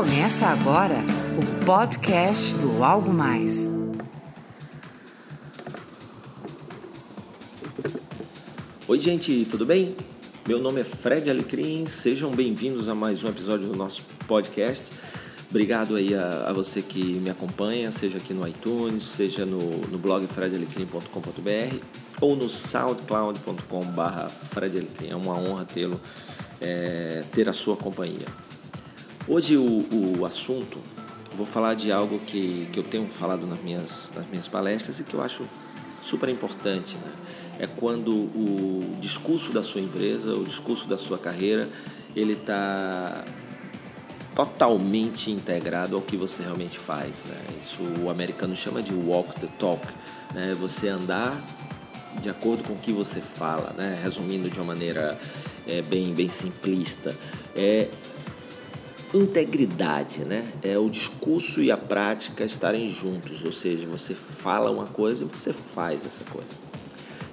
Começa agora o podcast do Algo Mais. Oi, gente, tudo bem? Meu nome é Fred Alecrim, sejam bem-vindos a mais um episódio do nosso podcast. Obrigado aí a, a, você que me acompanha, seja aqui no iTunes, seja no, no blog fredalecrim.com.br ou no soundcloud.com.br. É uma honra tê-lo, é, ter a sua companhia. Hoje o, o assunto, vou falar de algo que, que eu tenho falado nas minhas, nas minhas palestras e que eu acho super importante, né? É quando o discurso da sua empresa, o discurso da sua carreira, ele está totalmente integrado ao que você realmente faz. Né? Isso o americano chama de walk the talk, né? Você andar de acordo com o que você fala, né? Resumindo de uma maneira é, bem bem simplista, é integridade, né? É o discurso e a prática estarem juntos, ou seja, você fala uma coisa e você faz essa coisa.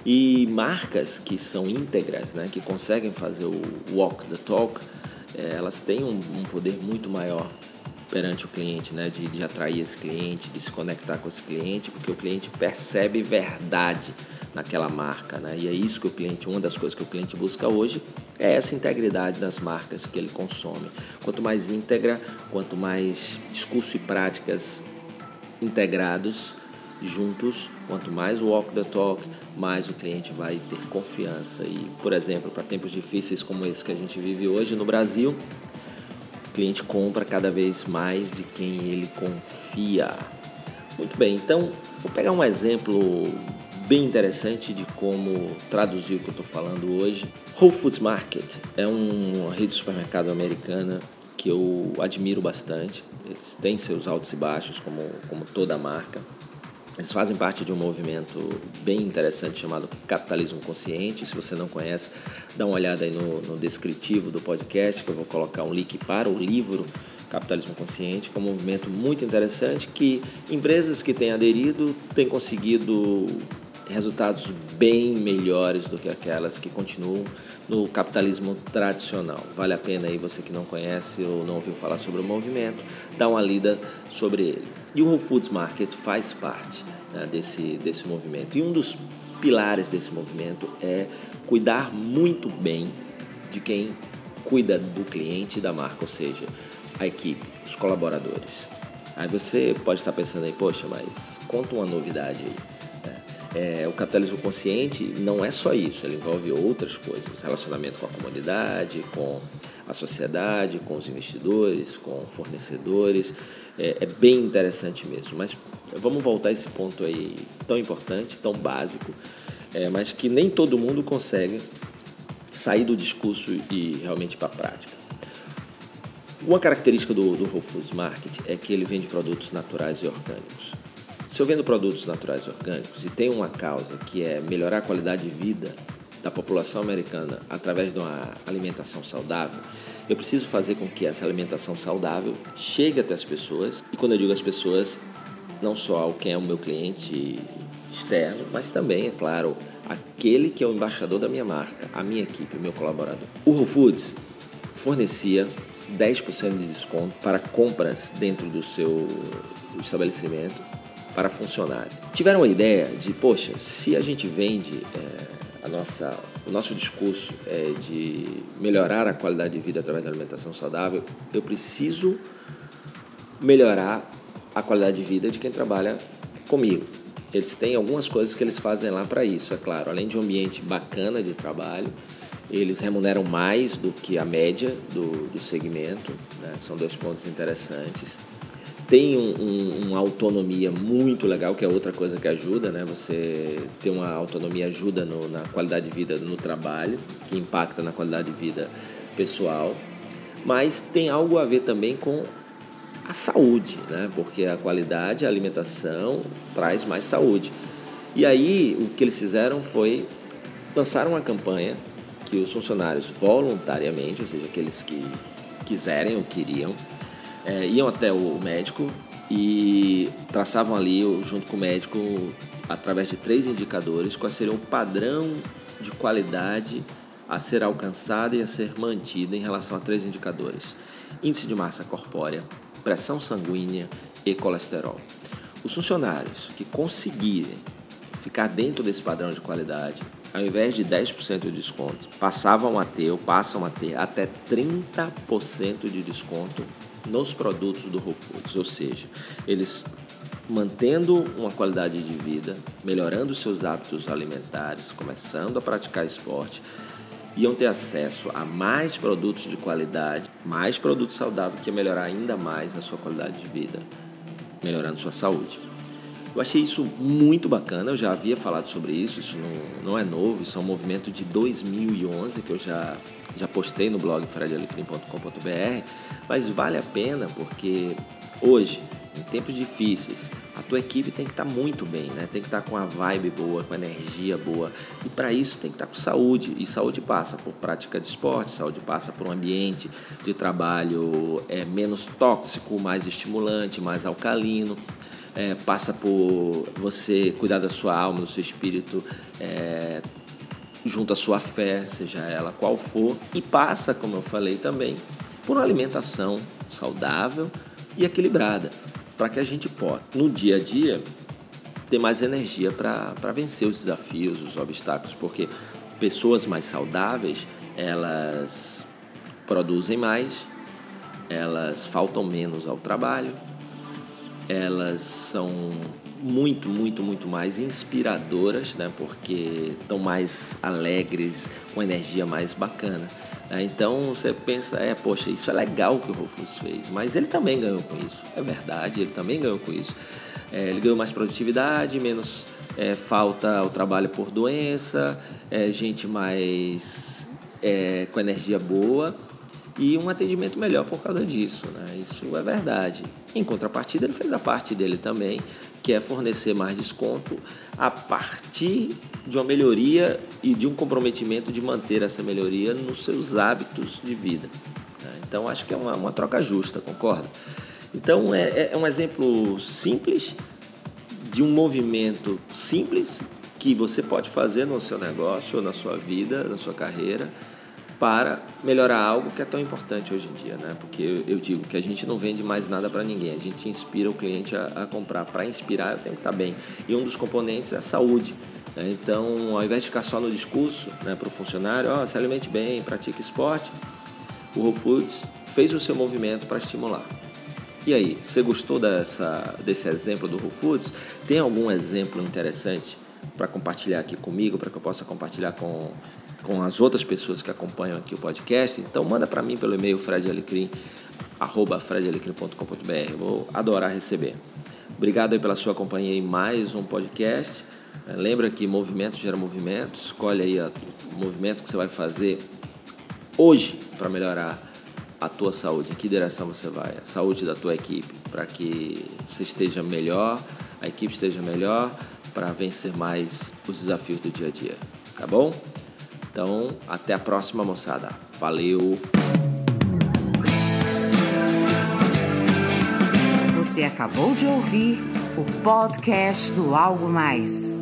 E marcas que são íntegras, né, que conseguem fazer o walk the talk, é, elas têm um, poder muito maior perante o cliente, né, de, de atrair esse cliente, de se conectar com esse cliente, porque o cliente percebe verdade naquela marca, né? E é isso que o cliente, uma das coisas que o cliente busca hoje é essa integridade das marcas que ele consome. Quanto mais íntegra, quanto mais discurso e práticas integrados juntos, quanto mais walk the talk, mais o cliente vai ter confiança. E, por exemplo, para tempos difíceis como esse que a gente vive hoje no Brasil, cliente compra cada vez mais de quem ele confia. Muito bem, então vou pegar um exemplo bem interessante de como traduzir o que eu estou falando hoje. Whole Foods Market é uma rede de supermercado americana que eu admiro bastante. Eles têm seus altos e baixos, como, como toda marca. Eles fazem parte de um movimento bem interessante chamado Capitalismo Consciente. Se você não conhece, dá uma olhada aí no, no descritivo do podcast, que eu vou colocar um link para o livro Capitalismo Consciente, que é um movimento muito interessante que empresas que têm aderido têm conseguido resultados bem melhores do que aquelas que continuam no capitalismo tradicional. Vale a pena aí você que não conhece ou não ouviu falar sobre o movimento, dar uma lida sobre ele. E o Whole Foods Market faz parte né, desse, desse movimento. E um dos pilares desse movimento é cuidar muito bem de quem cuida do cliente e da marca, ou seja, a equipe, os colaboradores. Aí você pode estar pensando aí, poxa, mas conta uma novidade aí. É, o capitalismo consciente não é só isso, ele envolve outras coisas, relacionamento com a comunidade, com a sociedade, com os investidores, com fornecedores, é, é bem interessante mesmo. Mas vamos voltar a esse ponto aí tão importante, tão básico, é, mas que nem todo mundo consegue sair do discurso e realmente para a prática. Uma característica do, do Whole Foods Market é que ele vende produtos naturais e orgânicos. Se eu vendo produtos naturais orgânicos e tem uma causa que é melhorar a qualidade de vida da população americana através de uma alimentação saudável, eu preciso fazer com que essa alimentação saudável chegue até as pessoas. E quando eu digo as pessoas, não só quem é o meu cliente externo, mas também, é claro, aquele que é o embaixador da minha marca, a minha equipe, o meu colaborador. O Whole Foods fornecia 10% de desconto para compras dentro do seu estabelecimento para funcionário. Tiveram a ideia de, poxa, se a gente vende é, a nossa, o nosso discurso é de melhorar a qualidade de vida através da alimentação saudável, eu preciso melhorar a qualidade de vida de quem trabalha comigo. Eles têm algumas coisas que eles fazem lá para isso, é claro. Além de um ambiente bacana de trabalho, eles remuneram mais do que a média do, do segmento, né? são dois pontos interessantes tem um, um, uma autonomia muito legal, que é outra coisa que ajuda, né? Você ter uma autonomia ajuda no, na qualidade de vida no trabalho, que impacta na qualidade de vida pessoal, mas tem algo a ver também com a saúde, né? Porque a qualidade, a alimentação traz mais saúde. E aí o que eles fizeram foi lançar uma campanha que os funcionários voluntariamente, ou seja, aqueles que quiserem ou queriam, é, iam até o médico e traçavam ali, junto com o médico, através de três indicadores, qual seria o padrão de qualidade a ser alcançada e a ser mantida em relação a três indicadores: índice de massa corpórea, pressão sanguínea e colesterol. Os funcionários que conseguirem ficar dentro desse padrão de qualidade, ao invés de 10% de desconto, passavam a ter ou passam a ter até 30% de desconto nos produtos do Whole Foods, ou seja, eles mantendo uma qualidade de vida, melhorando seus hábitos alimentares, começando a praticar esporte, iam ter acesso a mais produtos de qualidade, mais produtos saudáveis que ia melhorar ainda mais a sua qualidade de vida, melhorando sua saúde. Eu achei isso muito bacana, eu já havia falado sobre isso, isso não, não é novo, isso é um movimento de 2011 que eu já, já postei no blog fredalecrim.com.br, mas vale a pena porque hoje em tempos difíceis, a tua equipe tem que estar tá muito bem, né? Tem que estar tá com a vibe boa, com a energia boa. E para isso tem que estar tá com saúde. E saúde passa por prática de esporte, saúde passa por um ambiente de trabalho é, menos tóxico, mais estimulante, mais alcalino. É, passa por você cuidar da sua alma, do seu espírito, é, junto à sua fé, seja ela qual for. E passa, como eu falei também, por uma alimentação saudável e equilibrada para que a gente possa, no dia a dia, ter mais energia para vencer os desafios, os obstáculos, porque pessoas mais saudáveis, elas produzem mais, elas faltam menos ao trabalho, elas são muito, muito, muito mais inspiradoras, né? Porque estão mais alegres, com energia mais bacana. É, então você pensa, é, poxa, isso é legal que o Rufus fez, mas ele também ganhou com isso. É verdade, ele também ganhou com isso. É, ele ganhou mais produtividade, menos é, falta ao trabalho por doença, é, gente mais é, com energia boa e um atendimento melhor por causa disso. Né? Isso é verdade. Em contrapartida, ele fez a parte dele também, que é fornecer mais desconto a partir de uma melhoria e de um comprometimento de manter essa melhoria nos seus hábitos de vida. Né? Então, acho que é uma, uma troca justa, concorda? Então, é, é um exemplo simples de um movimento simples que você pode fazer no seu negócio, ou na sua vida, na sua carreira, para melhorar algo que é tão importante hoje em dia, né? Porque eu, digo que a gente não vende mais nada para ninguém, a gente inspira o cliente a, a comprar. Para inspirar, eu tenho que estar bem. E um dos componentes é a saúde. Né? Então, ao invés de ficar só no discurso né, para o funcionário, oh, se alimente bem, pratique esporte, o Whole Foods fez o seu movimento para estimular. E aí, você gostou dessa, desse exemplo do Whole Foods? Tem algum exemplo interessante para compartilhar aqui comigo, para que eu possa compartilhar com com as outras pessoas que acompanham aqui o podcast, então manda para mim pelo e-mail fredalecrim. Vou adorar receber. Obrigado aí pela sua companhia em mais um podcast. É, lembra que movimento gera movimento. Escolhe aí o movimento que você vai fazer hoje para melhorar a tua saúde. Em que direção você vai? A saúde da tua equipe, para que você esteja melhor, a equipe esteja melhor, para vencer mais os desafios do dia a dia. Tá bom? Então, até a próxima, moçada. Valeu! Você acabou de ouvir o podcast do Algo Mais.